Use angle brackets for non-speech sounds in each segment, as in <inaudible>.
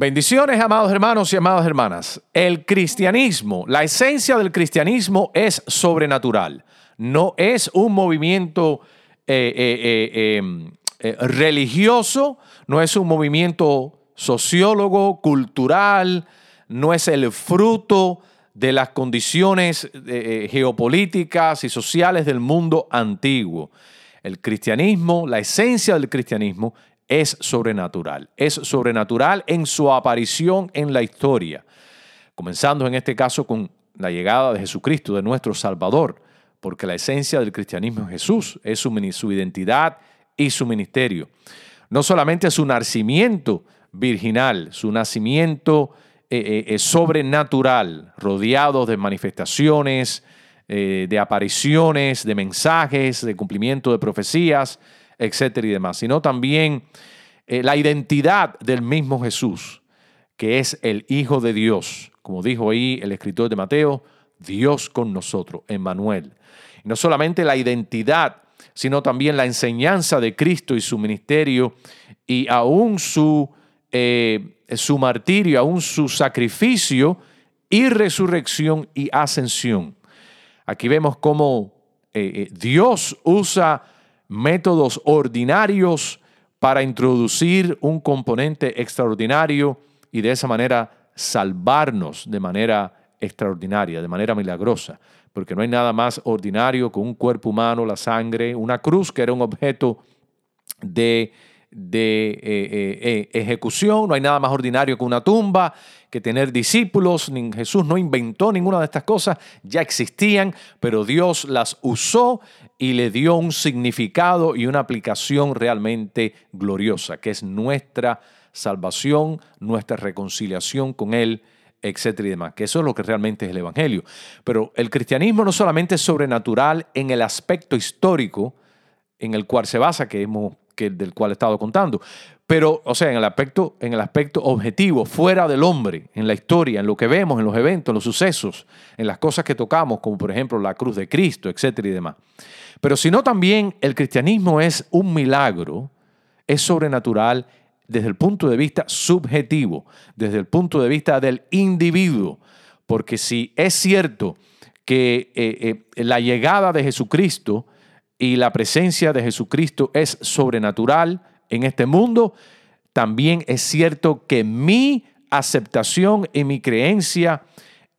Bendiciones, amados hermanos y amadas hermanas. El cristianismo, la esencia del cristianismo es sobrenatural. No es un movimiento eh, eh, eh, em, religioso, no es un movimiento sociólogo, cultural, no es el fruto de las condiciones geopolíticas y sociales del mundo antiguo. El cristianismo, la esencia del cristianismo es sobrenatural. Es sobrenatural en su aparición en la historia. Comenzando en este caso con la llegada de Jesucristo, de nuestro Salvador, porque la esencia del cristianismo es Jesús, es su, identidad y su ministerio. No solamente su nacimiento virginal, su nacimiento eh, eh, sobrenatural, rodeado de manifestaciones, eh, de apariciones, de mensajes, de cumplimiento de profecías, etcétera y demás, sino también eh, la identidad del mismo Jesús, que es el Hijo de Dios, como dijo ahí el escritor de Mateo, Dios con nosotros, Emmanuel. Y no solamente la identidad, sino también la enseñanza de Cristo y su ministerio y aún su, eh, su martirio, aún su sacrificio y resurrección y ascensión. Aquí vemos cómo eh, Dios usa métodos ordinarios para introducir un componente extraordinario y de esa manera salvarnos de manera extraordinaria, de manera milagrosa, porque no hay nada más ordinario que un cuerpo humano, la sangre, una cruz que era un objeto de de eh, eh, eh, ejecución, no hay nada más ordinario que una tumba, que tener discípulos, Jesús no inventó ninguna de estas cosas, ya existían, pero Dios las usó y le dio un significado y una aplicación realmente gloriosa, que es nuestra salvación, nuestra reconciliación con Él, etcétera y demás, que eso es lo que realmente es el Evangelio. Pero el cristianismo no solamente es sobrenatural en el aspecto histórico en el cual se basa, que hemos del cual he estado contando. Pero, o sea, en el aspecto, en el aspecto objetivo, fuera del hombre, en la historia, en lo que vemos, en los eventos, en los sucesos, en las cosas que tocamos, como por ejemplo la cruz de Cristo, etcétera y demás. Pero sino también el cristianismo es un milagro, es sobrenatural desde el punto de vista subjetivo, desde el punto de vista del individuo. Porque si es cierto que eh, eh, la llegada de Jesucristo y la presencia de Jesucristo es sobrenatural en este mundo, también es cierto que mi aceptación y mi creencia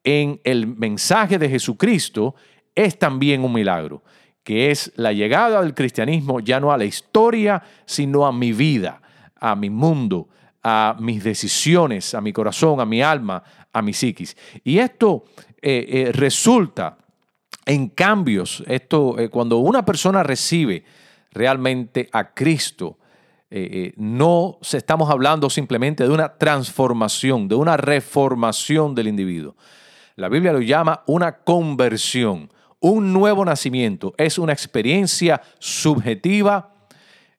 en el mensaje de Jesucristo es también un milagro, que es la llegada del cristianismo ya no a la historia, sino a mi vida, a mi mundo, a mis decisiones, a mi corazón, a mi alma, a mi psiquis. Y esto eh, eh, resulta en cambios. Esto, eh, cuando una persona recibe realmente a Cristo, eh, eh, no se estamos hablando simplemente de una transformación, de una reformación del individuo. La Biblia lo llama una conversión, un nuevo nacimiento. Es una experiencia subjetiva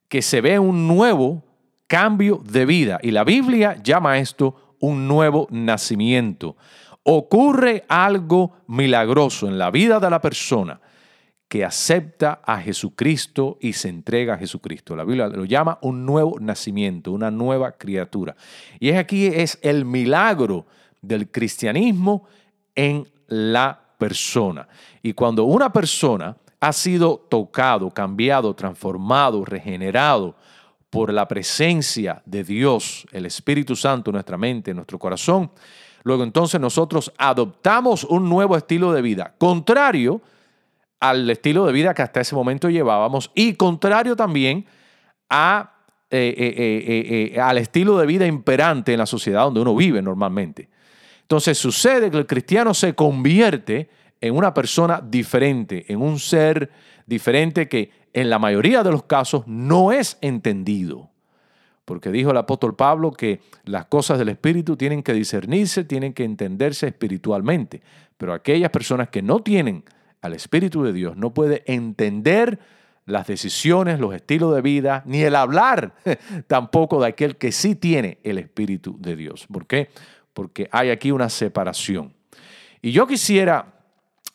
que se ve un nuevo cambio de vida. Y la Biblia llama esto un nuevo nacimiento ocurre algo milagroso en la vida de la persona que acepta a Jesucristo y se entrega a Jesucristo. La Biblia lo llama un nuevo nacimiento, una nueva criatura. Y es aquí es el milagro del cristianismo en la persona. Y cuando una persona ha sido tocado, cambiado, transformado, regenerado por la presencia de Dios, el Espíritu Santo en nuestra mente, en nuestro corazón, luego entonces nosotros adoptamos un nuevo estilo de vida, contrario al estilo de vida que hasta ese momento llevábamos y contrario también a, eh, eh, eh, al estilo de vida imperante en la sociedad donde uno vive normalmente. Entonces sucede que el cristiano se convierte en una persona diferente, en un ser diferente que en la mayoría de los casos no es entendido. Porque dijo el apóstol Pablo que las cosas del Espíritu tienen que discernirse, tienen que entenderse espiritualmente. Pero aquellas personas que no tienen al Espíritu de Dios no pueden entender las decisiones, los estilos de vida, ni el hablar <laughs> tampoco de aquel que sí tiene el Espíritu de Dios. ¿Por qué? Porque hay aquí una separación. Y yo quisiera,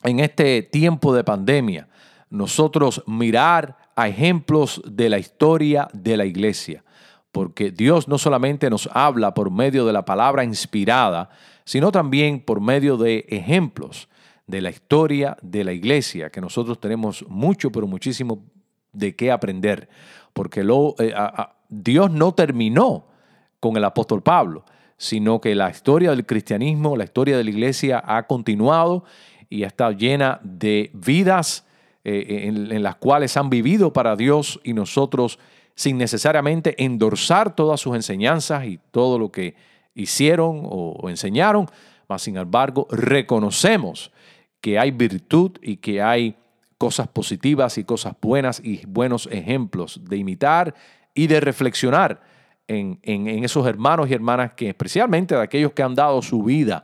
en este tiempo de pandemia, nosotros mirar a ejemplos de la historia de la iglesia, porque Dios no solamente nos habla por medio de la palabra inspirada, sino también por medio de ejemplos de la historia de la iglesia, que nosotros tenemos mucho, pero muchísimo de qué aprender, porque eh, Dios no terminó con el apóstol Pablo, sino que la historia del cristianismo, la historia de la iglesia ha continuado y ha estado llena de vidas eh, en, las cuales han vivido para Dios y nosotros sin necesariamente endorsar todas sus enseñanzas y todo lo que hicieron o, enseñaron, mas sin embargo reconocemos que hay virtud y que hay cosas positivas y cosas buenas y buenos ejemplos de imitar y de reflexionar en, en, esos hermanos y hermanas que especialmente de aquellos que han dado su vida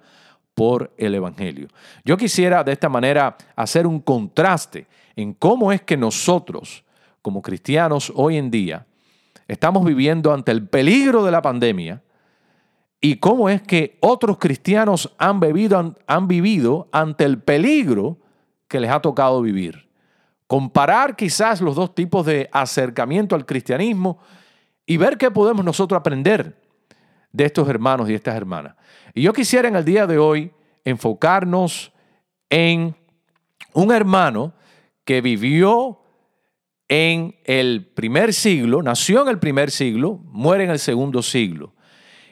por el Evangelio. Yo quisiera de esta manera hacer un contraste en cómo es que nosotros, como cristianos hoy en día, estamos viviendo ante el peligro de la pandemia y cómo es que otros cristianos han, bebido, han vivido ante el peligro que les ha tocado vivir. Comparar quizás los dos tipos de acercamiento al cristianismo y ver qué podemos nosotros aprender de estos hermanos y estas hermanas. Y yo quisiera en el día de hoy enfocarnos en un hermano que vivió en el primer siglo, nació en el primer siglo, muere en el segundo siglo.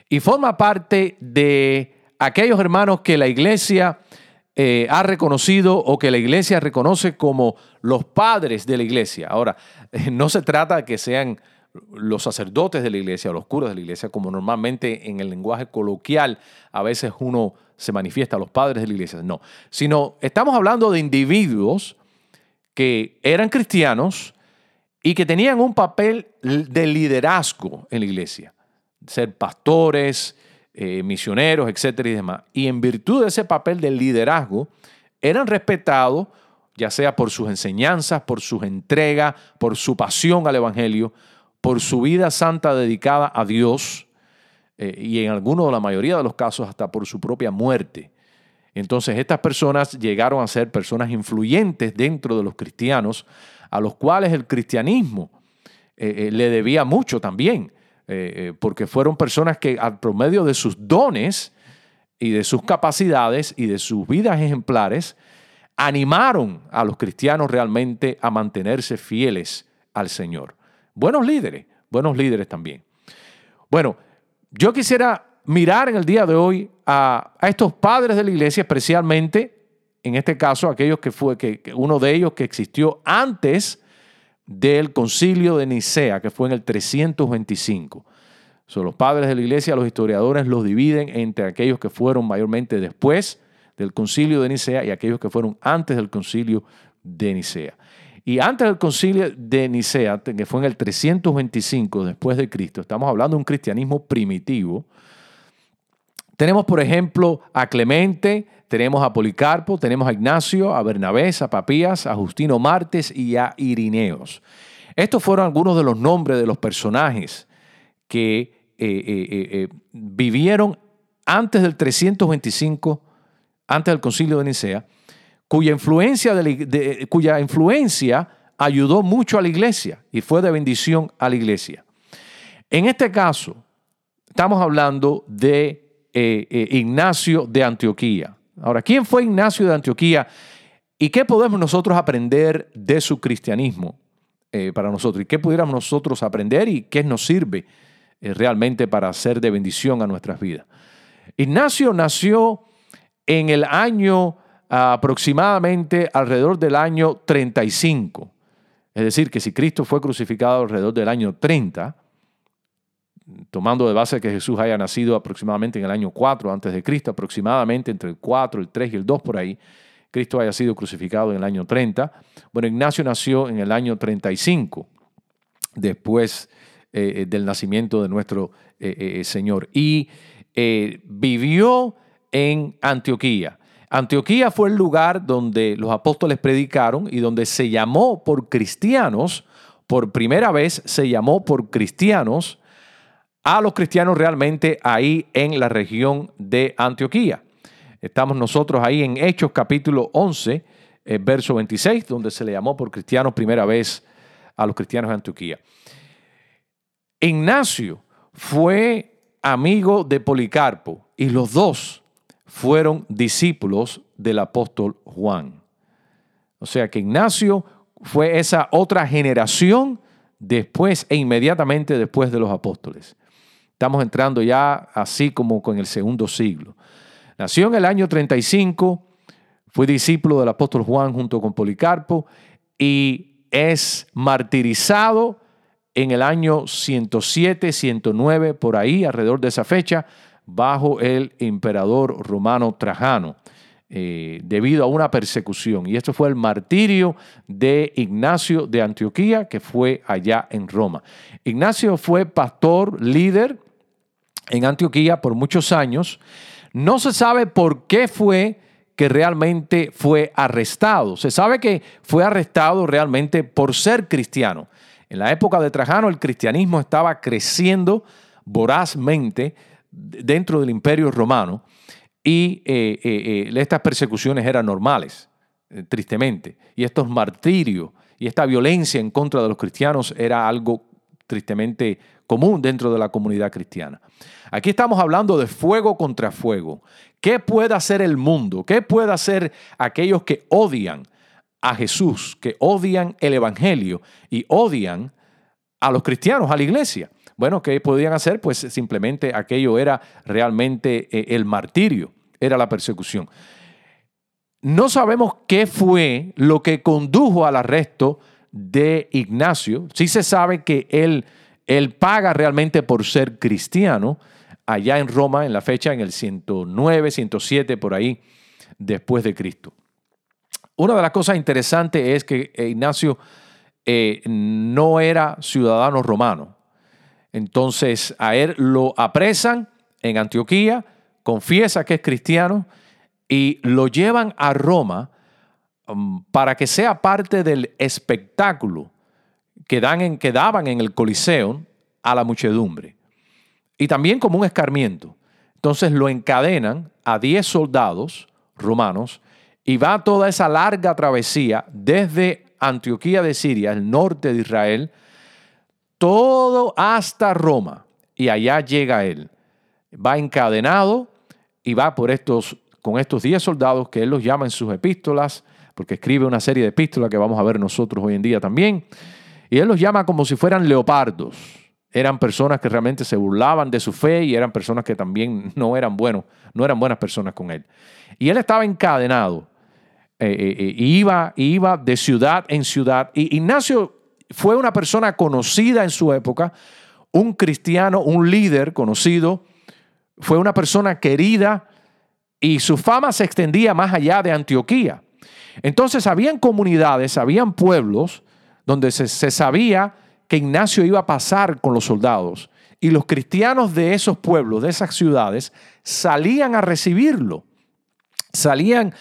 Y forma parte de aquellos hermanos que la iglesia eh, ha reconocido o que la iglesia reconoce como los padres de la iglesia. Ahora, <laughs> no se trata de que sean los sacerdotes de la iglesia o los curas de la iglesia, como normalmente en el lenguaje coloquial a veces uno se manifiesta, los padres de la iglesia. No, sino estamos hablando de individuos que eran cristianos y que tenían un papel de liderazgo en la iglesia, ser pastores, eh, misioneros, etcétera y demás. Y en virtud de ese papel de liderazgo, eran respetados, ya sea por sus enseñanzas, por sus entregas, por su pasión al Evangelio, por su vida santa dedicada a Dios, eh, y en algunos o la mayoría de los casos hasta por su propia muerte. Entonces estas personas llegaron a ser personas influyentes dentro de los cristianos, a los cuales el cristianismo eh, eh, le debía mucho también, eh, porque fueron personas que al promedio de sus dones y de sus capacidades y de sus vidas ejemplares, animaron a los cristianos realmente a mantenerse fieles al Señor. Buenos líderes, buenos líderes también. Bueno, yo quisiera mirar en el día de hoy a, estos padres de la iglesia, especialmente en este caso aquellos que fue que, uno de ellos que existió antes del concilio de Nicea, que fue en el 325. Son los padres de la iglesia, los historiadores los dividen entre aquellos que fueron mayormente después del concilio de Nicea y aquellos que fueron antes del concilio de Nicea. Y antes del concilio de Nicea, que fue en el 325 después de Cristo, estamos hablando de un cristianismo primitivo, tenemos, por ejemplo, a Clemente, tenemos a Policarpo, tenemos a Ignacio, a Bernabé, a Papías, a Justino Martes y a Irineos. Estos fueron algunos de los nombres de los personajes que eh, eh, eh, vivieron antes del 325, antes del concilio de Nicea, cuya influencia ayudó mucho a la iglesia y fue de bendición a la iglesia. En este caso, estamos hablando de eh, eh, Ignacio de Antioquía. Ahora, ¿quién fue Ignacio de Antioquía y qué podemos nosotros aprender de su cristianismo? eh, para nosotros y qué pudiéramos nosotros aprender y qué nos sirve realmente para ser de bendición a nuestras vidas. Ignacio nació en el año aproximadamente alrededor del año 35. Es decir, que si Cristo fue crucificado alrededor del año 30, tomando de base que Jesús haya nacido aproximadamente en el año 4 antes de Cristo, aproximadamente entre el 4, el 3 y el 2 por ahí, Cristo haya sido crucificado en el año 30. Bueno, Ignacio nació en el año 35, después eh, del nacimiento de nuestro eh, eh, Señor, y vivió en Antioquía. Antioquía fue el lugar donde los apóstoles predicaron y donde se llamó por cristianos, por primera vez se llamó por cristianos a los cristianos realmente ahí en la región de Antioquía. Estamos nosotros ahí en Hechos capítulo 11, eh, verso 26, donde se le llamó por cristianos primera vez a los cristianos de Antioquía. Ignacio fue amigo de Policarpo y los dos fueron discípulos del apóstol Juan. O sea que Ignacio fue esa otra generación después e inmediatamente después de los apóstoles. Estamos entrando ya así como con el segundo siglo. Nació en el año 35, fue discípulo del apóstol Juan junto con Policarpo y es martirizado en el año 107, 109, por ahí, alrededor de esa fecha, bajo el emperador romano Trajano, eh, debido a una persecución. Y esto fue el martirio de Ignacio de Antioquía, que fue allá en Roma. Ignacio fue pastor, líder en Antioquía por muchos años no se sabe por qué fue que realmente fue arrestado. Se sabe que fue arrestado realmente por ser cristiano. En la época de Trajano el cristianismo estaba creciendo vorazmente dentro del imperio romano y eh, eh, eh, estas persecuciones eran normales, tristemente. Y estos martirios y esta violencia en contra de los cristianos era algo tristemente común dentro de la comunidad cristiana. Aquí estamos hablando de fuego contra fuego. ¿Qué puede hacer el mundo? ¿Qué puede hacer aquellos que odian a Jesús, que odian el Evangelio y odian a los cristianos, a la iglesia? Bueno, ¿qué podían hacer? Pues simplemente aquello era realmente eh, el martirio, era la persecución. No sabemos qué fue lo que condujo al arresto de Ignacio. Sí se sabe que él él paga realmente por ser cristiano allá en Roma en la fecha en el 109, 107, por ahí, después de Cristo. Una de las cosas interesantes es que Ignacio eh, no era ciudadano romano. Entonces a él lo apresan en Antioquía, confiesa que es cristiano y lo llevan a Roma um, para que sea parte del espectáculo que, dan en, que daban en el Coliseo a la muchedumbre. Y también como un escarmiento. Entonces lo encadenan a 10 soldados romanos y va toda esa larga travesía desde Antioquía de Siria, el norte de Israel, todo hasta Roma. Y allá llega él. Va encadenado y va por estos, con estos 10 soldados que él los llama en sus epístolas, porque escribe una serie de epístolas que vamos a ver nosotros hoy en día también. Y él los llama como si fueran leopardos. Eran personas que realmente se burlaban de su fe y eran personas que también <laughs> no eran buenos, no eran buenas personas con él. Y él estaba encadenado. Eh, eh, eh, iba, iba de ciudad en ciudad. Y Ignacio fue una persona conocida en su época, un cristiano, un líder conocido, fue una persona querida y su fama se extendía más allá de Antioquía. Entonces habían comunidades, habían pueblos donde se, sabía que Ignacio iba a pasar con los soldados. Y los cristianos de esos pueblos, de esas ciudades, salían a recibirlo. Salían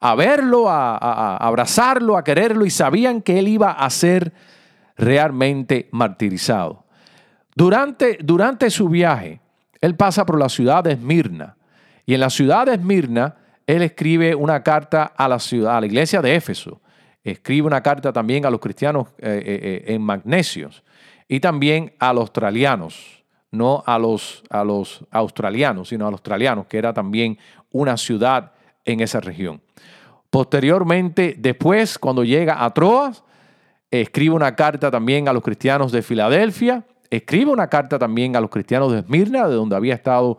a verlo, a, abrazarlo, a quererlo y sabían que él iba a ser realmente martirizado. Durante, durante su viaje, él pasa por la ciudad de Esmirna. Y en la ciudad de Esmirna, él escribe una carta a la ciudad, a la iglesia de Éfeso escribe una carta también a los cristianos eh, eh, eh, en Magnesios y también a los australianos, no a los, australianos, sino a los australianos, que era también una ciudad en esa región. Posteriormente, después, cuando llega a Troas, escribe una carta también a los cristianos de Filadelfia, escribe una carta también a los cristianos de Esmirna, de donde había estado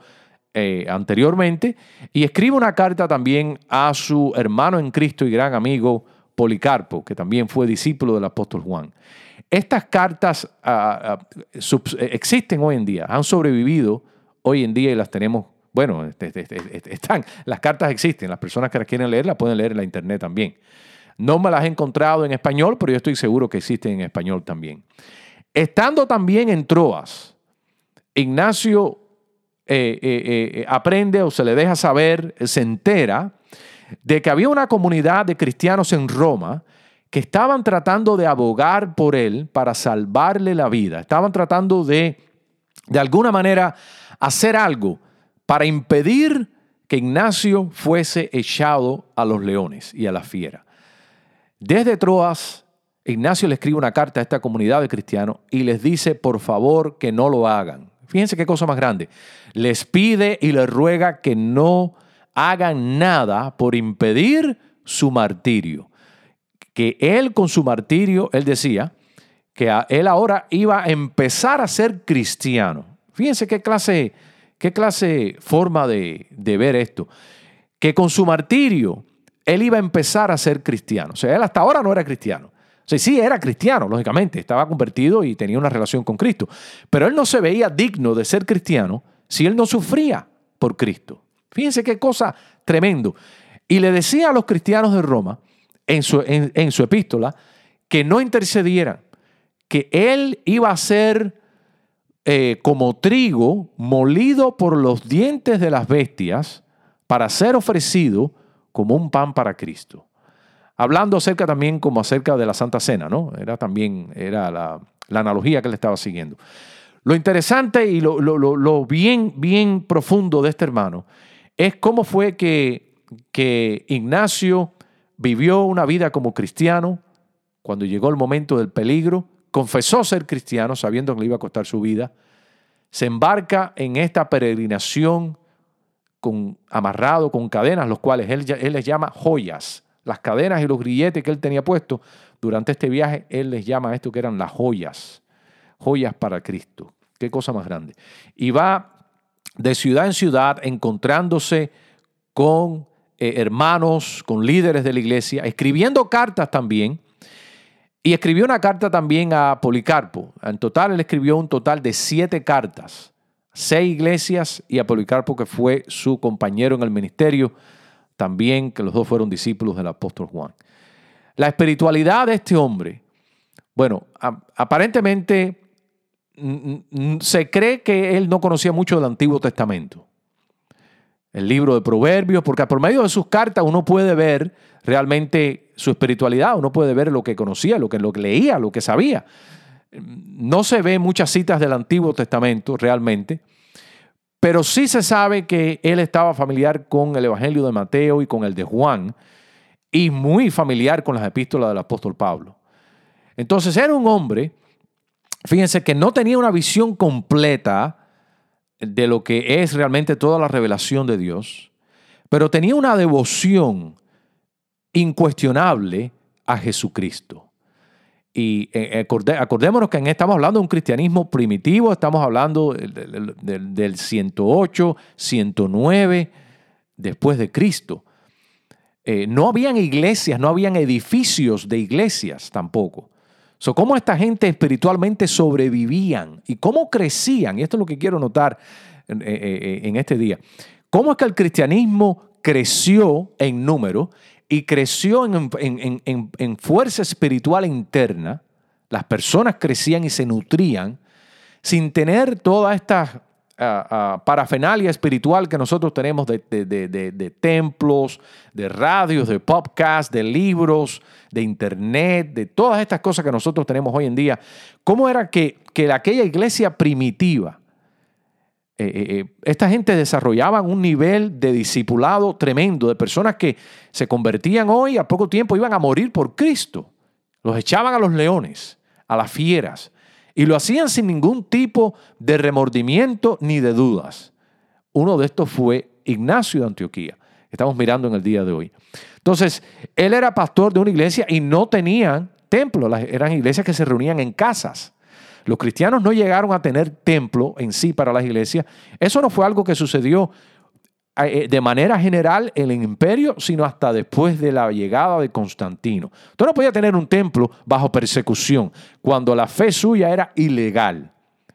anteriormente, y escribe una carta también a su hermano en Cristo y gran amigo Policarpo, que también fue discípulo del apóstol Juan. Estas cartas ah, ah, existen hoy en día, han sobrevivido hoy en día y las tenemos, bueno, este, este, este, están, las cartas existen, las personas que las quieren leer las pueden leer en la internet también. No me las he encontrado en español, pero yo estoy seguro que existen en español también. Estando también en Troas, Ignacio eh, eh, eh, aprende o se le deja saber, se entera de que había una comunidad de cristianos en Roma que estaban tratando de abogar por él para salvarle la vida. Estaban tratando de, de alguna manera, hacer algo para impedir que Ignacio fuese echado a los leones y a la fiera. Desde Troas, Ignacio le escribe una carta a esta comunidad de cristianos y les dice, por favor, que no lo hagan. Fíjense qué cosa más grande. Les pide y les ruega que no hagan nada por impedir su martirio. Que él con su martirio, él decía que él ahora iba a empezar a ser cristiano. Fíjense qué clase, qué clase forma de, de ver esto. Que con su martirio él iba a empezar a ser cristiano. O sea, él hasta ahora no era cristiano. O sea, sí, era cristiano, lógicamente, estaba convertido y tenía una relación con Cristo. Pero él no se veía digno de ser cristiano si él no sufría por Cristo. Fíjense qué cosa tremendo. Y le decía a los cristianos de Roma, en su, en, su epístola, que no intercedieran, que él iba a ser eh, como trigo molido por los dientes de las bestias para ser ofrecido como un pan para Cristo. Hablando acerca también como acerca de la Santa Cena, ¿no? Era también era la, analogía que él estaba siguiendo. Lo interesante y lo, lo, bien, bien profundo de este hermano es cómo fue que, que Ignacio vivió una vida como cristiano cuando llegó el momento del peligro, confesó ser cristiano sabiendo que le iba a costar su vida, se embarca en esta peregrinación con, amarrado con cadenas, los cuales él, les llama joyas. Las cadenas y los grilletes que él tenía puestos durante este viaje, él les llama a esto que eran las joyas, joyas para Cristo. Qué cosa más grande. Y va de ciudad en ciudad, encontrándose con eh, hermanos, con líderes de la iglesia, escribiendo cartas también. Y escribió una carta también a Policarpo. En total, él escribió un total de siete cartas, seis iglesias y a Policarpo, que fue su compañero en el ministerio, también que los dos fueron discípulos del apóstol Juan. La espiritualidad de este hombre, bueno, aparentemente se cree que él no conocía mucho del Antiguo Testamento. El libro de Proverbios, porque por medio de sus cartas uno puede ver realmente su espiritualidad, uno puede ver lo que conocía, lo que, lo que leía, lo que sabía. No se ve muchas citas del Antiguo Testamento realmente, pero sí se sabe que él estaba familiar con el Evangelio de Mateo y con el de Juan, y muy familiar con las epístolas del apóstol Pablo. Entonces era un hombre fíjense que no tenía una visión completa de lo que es realmente toda la revelación de Dios, pero tenía una devoción incuestionable a Jesucristo. Y eh, acordémonos que estamos hablando de un cristianismo primitivo, estamos hablando del, 108, 109 después de Cristo. Eh, no habían iglesias, no habían edificios de iglesias tampoco. ¿Cómo esta gente espiritualmente sobrevivían y cómo crecían? Y esto es lo que quiero notar en, eh, eh, en este día. ¿Cómo es que el cristianismo creció en número y creció en, en, fuerza espiritual interna? Las personas crecían y se nutrían sin tener todas estas parafernalia espiritual que nosotros tenemos de, templos, de radios, de podcasts, de libros, de internet, de todas estas cosas que nosotros tenemos hoy en día. ¿Cómo era que, que aquella iglesia primitiva, eh, eh, eh, esta gente desarrollaba un nivel de discipulado tremendo, de personas que se convertían hoy, a poco tiempo iban a morir por Cristo. Los echaban a los leones, a las fieras. Y lo hacían sin ningún tipo de remordimiento ni de dudas. Uno de estos fue Ignacio de Antioquía. Estamos mirando en el día de hoy. Entonces, él era pastor de una iglesia y no tenían templo, eran iglesias que se reunían en casas. Los cristianos no llegaron a tener templo en sí para las iglesias. Eso no fue algo que sucedió de manera general en el imperio, sino hasta después de la llegada de Constantino. Usted no podía tener un templo bajo persecución cuando la fe suya era ilegal,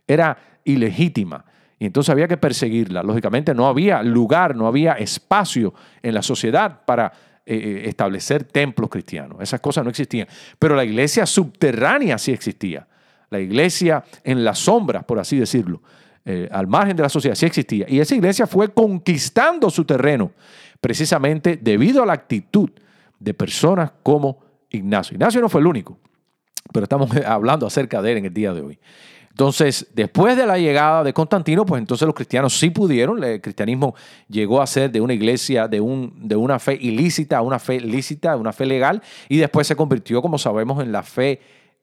era ilegítima. Y entonces había que perseguirla. Lógicamente no había lugar, no había espacio en la sociedad para eh, eh, establecer templos cristianos. Esas cosas no existían. Pero la iglesia subterránea sí existía. La iglesia en las sombras, por así decirlo. Eh, al margen de la sociedad, sí existía. Y esa iglesia fue conquistando su terreno precisamente debido a la actitud de personas como Ignacio. Ignacio no fue el único, pero estamos <laughs> hablando acerca de él en el día de hoy. Entonces, después de la llegada de Constantino, pues entonces los cristianos sí pudieron, el cristianismo llegó a ser de una iglesia, de, un, de una fe ilícita a una fe lícita, una fe legal, y después se convirtió, como sabemos, en la fe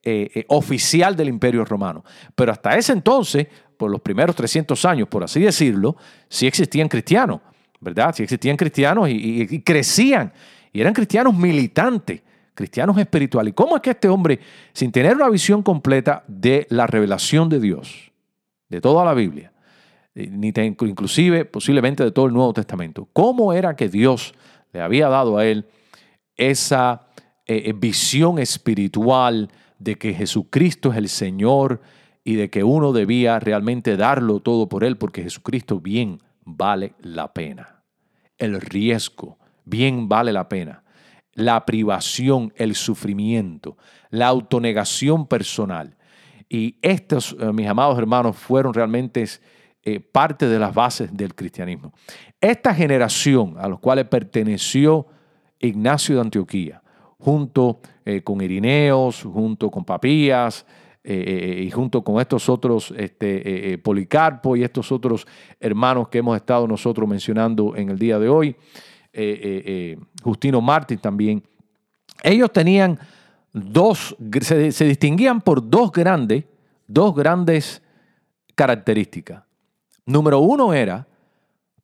eh, eh, oficial del imperio romano. Pero hasta ese entonces, por los primeros 300 años, por así decirlo, sí existían cristianos, ¿verdad? Sí existían cristianos y, crecían. Y eran cristianos militantes, cristianos espirituales. ¿Y cómo es que este hombre, sin tener una visión completa de la revelación de Dios, de toda la Biblia, eh, ni inclusive posiblemente de todo el Nuevo Testamento, cómo era que Dios le había dado a él esa visión espiritual, de que Jesucristo es el Señor y de que uno debía realmente darlo todo por Él, porque Jesucristo bien vale la pena. El riesgo bien vale la pena. La privación, el sufrimiento, la autonegación personal. Y estos, eh, mis amados hermanos, fueron realmente eh, parte de las bases del cristianismo. Esta generación a los cuales perteneció Ignacio de Antioquía, junto eh, con Irineos, junto con Papías, eh, eh, y junto con estos otros, este, Policarpo y estos otros hermanos que hemos estado nosotros mencionando en el día de hoy, Justino Martín también, ellos tenían dos, se, se distinguían por dos grandes, dos grandes características. Número uno era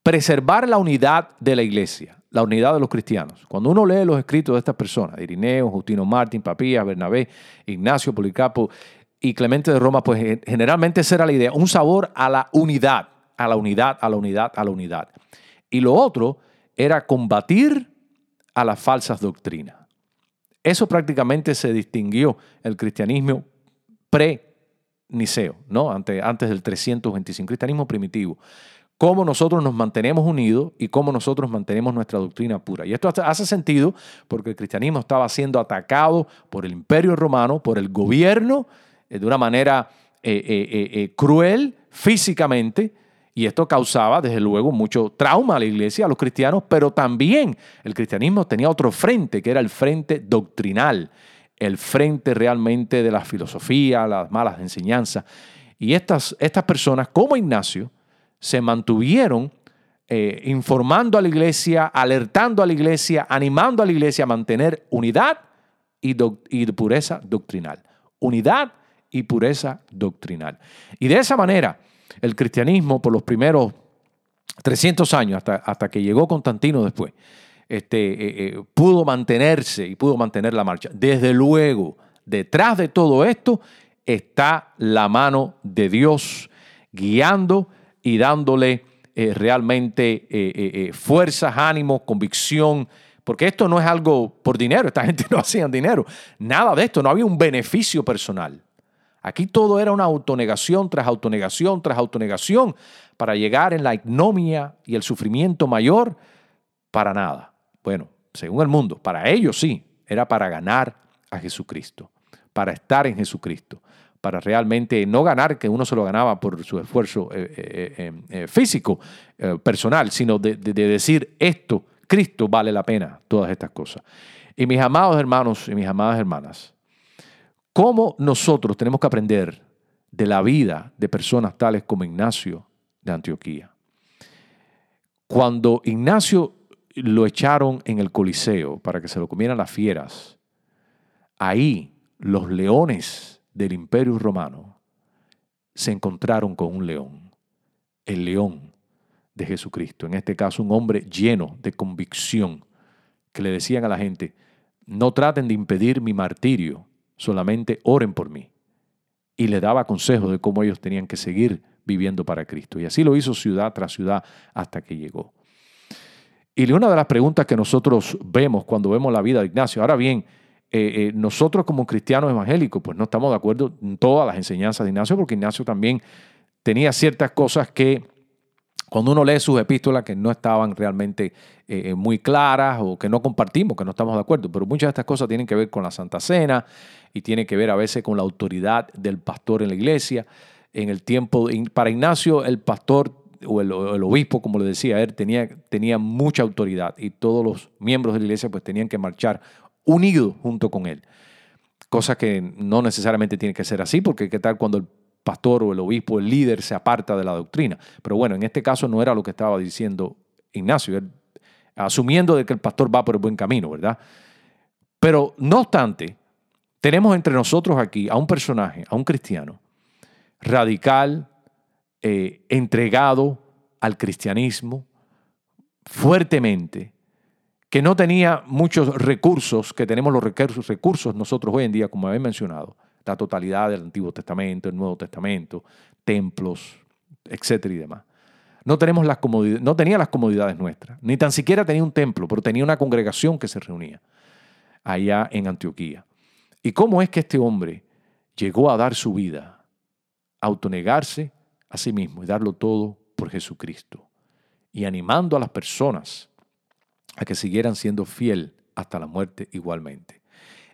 preservar la unidad de la iglesia la unidad de los cristianos. Cuando uno lee los escritos de estas personas, Irineo, Justino Martín, Papías, Bernabé, Ignacio, Policarpo y Clemente de Roma, pues generalmente esa era la idea, un sabor a la unidad, a la unidad, a la unidad, a la unidad. Y lo otro era combatir a las falsas doctrinas. Eso prácticamente se distinguió el cristianismo pre-niceo, ¿no? Antes, antes del 325, cristianismo primitivo cómo nosotros nos mantenemos unidos y cómo nosotros mantenemos nuestra doctrina pura. Y esto hace sentido porque el cristianismo estaba siendo atacado por el imperio romano, por el gobierno, eh, de una manera eh, eh, cruel físicamente, y esto causaba, desde luego, mucho trauma a la iglesia, a los cristianos, pero también el cristianismo tenía otro frente, que era el frente doctrinal, el frente realmente de la filosofía, las malas enseñanzas. Y estas, estas personas, como Ignacio, se mantuvieron eh, informando a la iglesia, alertando a la iglesia, animando a la iglesia a mantener unidad y, y pureza doctrinal. Unidad y pureza doctrinal. Y de esa manera, el cristianismo por los primeros 300 años, hasta, hasta que llegó Constantino después, este, eh, eh, pudo mantenerse y pudo mantener la marcha. Desde luego, detrás de todo esto está la mano de Dios guiando y dándole eh, realmente eh, eh, fuerzas, ánimo, convicción, porque esto no es algo por dinero, esta <laughs> gente no hacía dinero, nada de esto, no había un beneficio personal. Aquí todo era una autonegación tras autonegación tras autonegación para llegar en la ignomia y el sufrimiento mayor para nada. Bueno, según el mundo, para ellos sí, era para ganar a Jesucristo, para estar en Jesucristo para realmente no ganar, que uno se lo ganaba por su esfuerzo eh, eh, eh, físico, personal, sino de, decir esto, Cristo vale la pena, todas estas cosas. Y mis amados hermanos y mis amadas hermanas, ¿cómo nosotros tenemos que aprender de la vida de personas tales como Ignacio de Antioquía? Cuando Ignacio lo echaron en el Coliseo para que se lo comieran las fieras, ahí los leones del imperio romano se encontraron con un león, el león de Jesucristo, en este caso un hombre lleno de convicción, que le decían a la gente, no traten de impedir mi martirio, solamente oren por mí. Y le daba consejos de cómo ellos tenían que seguir viviendo para Cristo. Y así lo hizo ciudad tras ciudad hasta que llegó. Y una de las preguntas que nosotros vemos cuando vemos la vida de Ignacio, ahora bien, eh, eh, nosotros como cristianos evangélicos, pues no estamos de acuerdo en todas las enseñanzas de Ignacio, porque Ignacio también tenía ciertas cosas que cuando uno lee sus epístolas que no estaban realmente eh, muy claras o que no compartimos, que no estamos de acuerdo, pero muchas de estas cosas tienen que ver con la Santa Cena y tienen que ver a veces con la autoridad del pastor en la iglesia. En el tiempo, para Ignacio, el pastor o el, obispo, como le decía él, tenía, tenía mucha autoridad y todos los miembros de la iglesia pues tenían que marchar unidos junto con él. Cosa que no necesariamente tiene que ser así, porque qué tal cuando el pastor o el obispo, el líder, se aparta de la doctrina. Pero bueno, en este caso no era lo que estaba diciendo Ignacio, asumiendo de que el pastor va por el buen camino, ¿verdad? Pero no obstante, tenemos entre nosotros aquí a un personaje, a un cristiano, radical, eh, entregado al cristianismo fuertemente, que no tenía muchos recursos, que tenemos los recursos nosotros hoy en día, como había mencionado, la totalidad del Antiguo Testamento, el Nuevo Testamento, templos, etcétera y demás. No, tenemos las no tenía las comodidades nuestras, ni tan siquiera tenía un templo, pero tenía una congregación que se reunía allá en Antioquía. ¿Y cómo es que este hombre llegó a dar su vida, a autonegarse a sí mismo y darlo todo por Jesucristo? Y animando a las personas a que siguieran siendo fiel hasta la muerte igualmente.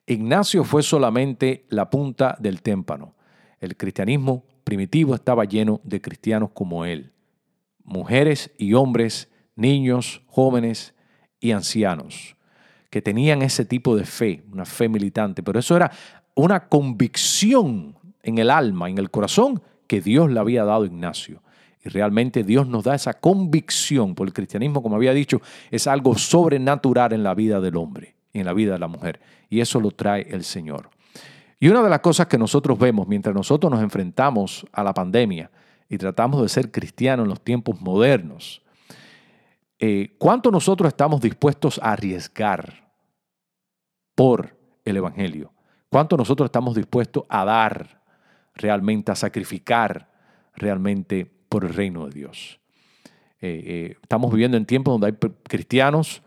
Ignacio fue solamente la punta del témpano. El cristianismo primitivo estaba lleno de cristianos como él, mujeres y hombres, niños, jóvenes y ancianos, que tenían ese tipo de fe, una fe militante, pero eso era una convicción en el alma, en el corazón, que Dios le había dado a Ignacio. Realmente Dios nos da esa convicción, porque el cristianismo, como había dicho, es algo sobrenatural en la vida del hombre en la vida de la mujer. Y eso lo trae el Señor. Y una de las cosas que nosotros vemos mientras nosotros nos enfrentamos a la pandemia y tratamos de ser cristianos en los tiempos modernos, eh, ¿cuánto nosotros estamos dispuestos a arriesgar por el Evangelio? ¿Cuánto nosotros estamos dispuestos a dar realmente, a sacrificar realmente por el reino de Dios? Eh, eh, estamos viviendo en tiempos donde hay cristianos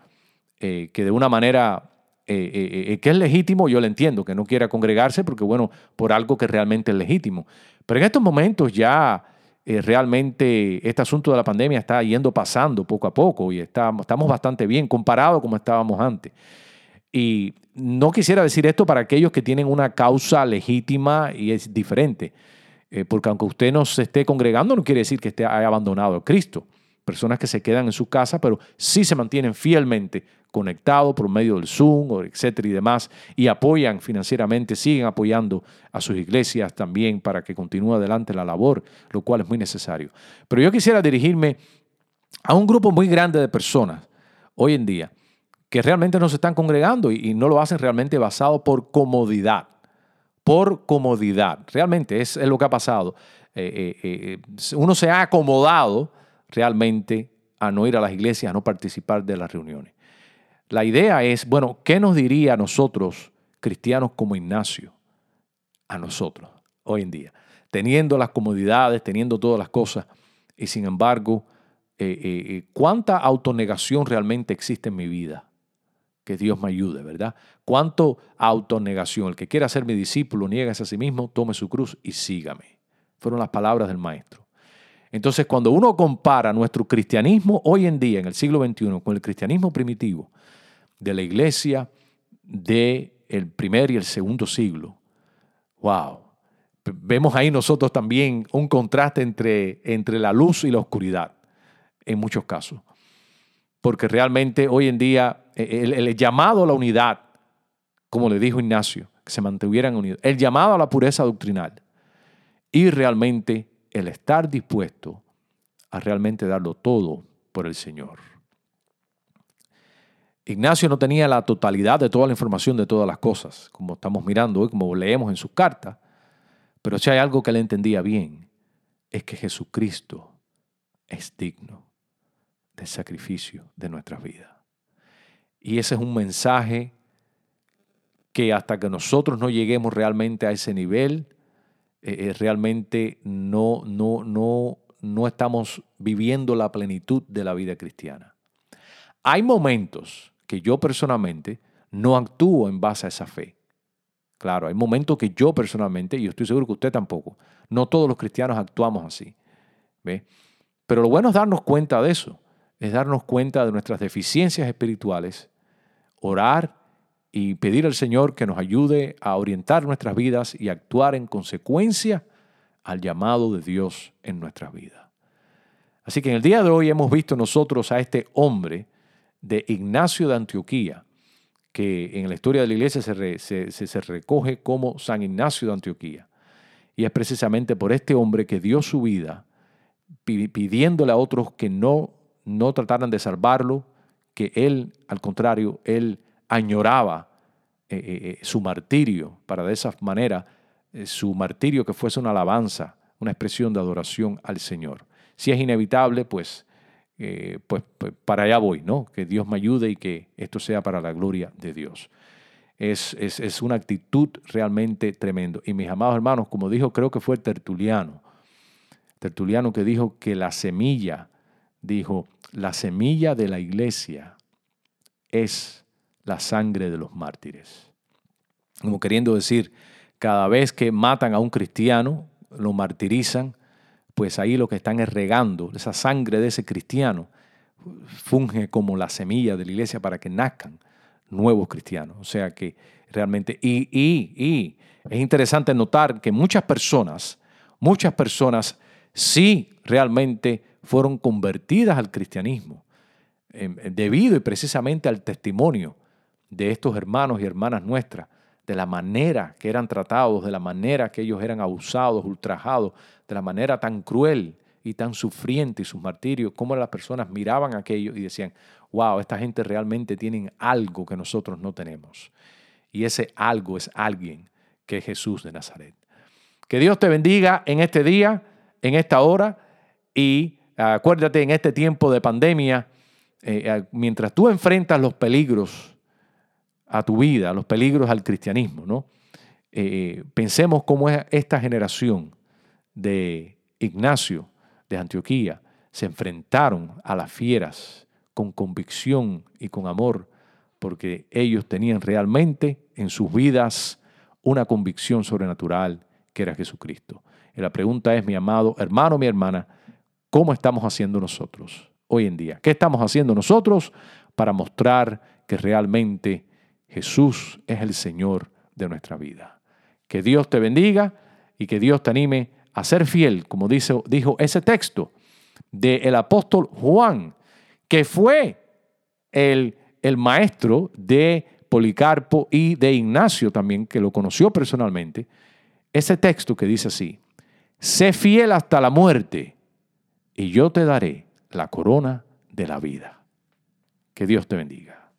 que de una manera eh, eh, eh, que es legítimo, yo le entiendo, que no quiera congregarse porque, bueno, por algo que realmente es legítimo. Pero en estos momentos ya realmente este asunto de la pandemia está yendo pasando poco a poco y estamos, estamos bastante bien comparado como estábamos antes. Y no quisiera decir esto para aquellos que tienen una causa legítima y es diferente, porque aunque usted no se esté congregando, no quiere decir que esté haya abandonado a Cristo. Personas que se quedan en su casa, pero sí se mantienen fielmente conectado por medio del Zoom, etcétera y demás, y apoyan financieramente, siguen apoyando a sus iglesias también para que continúe adelante la labor, lo cual es muy necesario. Pero yo quisiera dirigirme a un grupo muy grande de personas hoy en día que realmente no se están congregando y, no lo hacen realmente basado por comodidad, por comodidad. Realmente es, lo que ha pasado. Eh, eh, eh, uno se ha acomodado realmente a no ir a las iglesias, a no participar de las reuniones. La idea es, bueno, ¿qué nos diría a nosotros, cristianos como Ignacio, a nosotros hoy en día? Teniendo las comodidades, teniendo todas las cosas, y sin embargo, ¿cuánta autonegación realmente existe en mi vida? Que Dios me ayude, ¿verdad? ¿Cuánto autonegación? El que quiera ser mi discípulo, nieguese a sí mismo, tome su cruz y sígame. Fueron las palabras del maestro. Entonces, cuando uno compara nuestro cristianismo hoy en día, en el siglo XXI, con el cristianismo primitivo, de la iglesia del el primer y el segundo siglo. ¡Wow! Vemos ahí nosotros también un contraste entre, entre la luz y la oscuridad, en muchos casos. Porque realmente hoy en día e, el, llamado a la unidad, como le dijo Ignacio, que se mantuvieran unidos, el llamado a la pureza doctrinal y realmente el estar dispuesto a realmente darlo todo por el Señor. Ignacio no tenía la totalidad de toda la información de todas las cosas, como estamos mirando hoy, como leemos en sus cartas, pero si hay algo que él entendía bien, es que Jesucristo es digno del sacrificio de nuestras vidas. Y ese es un mensaje que hasta que nosotros no lleguemos realmente a ese nivel, eh, eh, realmente no, no, no, no estamos viviendo la plenitud de la vida cristiana. Hay momentos que yo personalmente no actúo en base a esa fe. Claro, hay momentos que yo personalmente, y yo estoy seguro que usted tampoco, no todos los cristianos actuamos así. ¿ve? Pero lo bueno es darnos cuenta de eso, es darnos cuenta de nuestras deficiencias espirituales, orar y pedir al Señor que nos ayude a orientar nuestras vidas y actuar en consecuencia al llamado de Dios en nuestras vidas. Así que en el día de hoy hemos visto nosotros a este hombre de Ignacio de Antioquía, que en la historia de la iglesia se, se, recoge como San Ignacio de Antioquía. Y es precisamente por este hombre que dio su vida pidiéndole a otros que no, no trataran de salvarlo, que él, al contrario, él añoraba eh, eh, eh, su martirio, para de esa manera, su martirio que fuese una alabanza, una expresión de adoración al Señor. Si es inevitable, pues, pues, pues, para allá voy, ¿no? Que Dios me ayude y que esto sea para la gloria de Dios. Es, es, es una actitud realmente tremendo. Y mis amados hermanos, como dijo, creo que fue Tertuliano, Tertuliano que dijo que la semilla, dijo, la semilla de la iglesia es la sangre de los mártires. Como queriendo decir, cada vez que matan a un cristiano, lo martirizan, pues ahí lo que están es regando, esa sangre de ese cristiano funge como la semilla de la iglesia para que nazcan nuevos cristianos. O sea que realmente, y, y, y es interesante notar que muchas personas, muchas personas sí realmente fueron convertidas al cristianismo, em, debido y precisamente al testimonio de estos hermanos y hermanas nuestras, de la manera que eran tratados, de la manera que ellos eran abusados, ultrajados, de la manera tan cruel y tan sufriente y sus martirios, cómo las personas miraban aquello y decían, wow, esta gente realmente tiene algo que nosotros no tenemos. Y ese algo es alguien que es Jesús de Nazaret. Que Dios te bendiga en este día en esta hora y acuérdate en este tiempo de pandemia, eh, mientras tú enfrentas los peligros a tu vida, los peligros al cristianismo, ¿no? Eh, pensemos cómo es esta generación de Ignacio de Antioquía se enfrentaron a las fieras con convicción y con amor, porque ellos tenían realmente en sus vidas una convicción sobrenatural que era Jesucristo. Y la pregunta es, mi amado hermano, mi hermana, ¿cómo estamos haciendo nosotros hoy en día? ¿Qué estamos haciendo nosotros para mostrar que realmente Jesús es el Señor de nuestra vida? Que Dios te bendiga y que Dios te anime a ser fiel, como dice, dijo ese texto del apóstol Juan, que fue el, el maestro de Policarpo y de Ignacio también, que lo conoció personalmente. Ese texto que dice así, sé fiel hasta la muerte y yo te daré la corona de la vida. Que Dios te bendiga.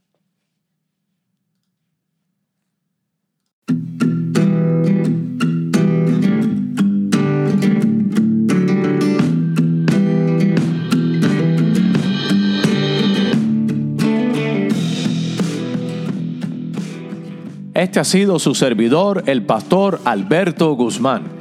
Este ha sido su servidor, el pastor Alberto Guzmán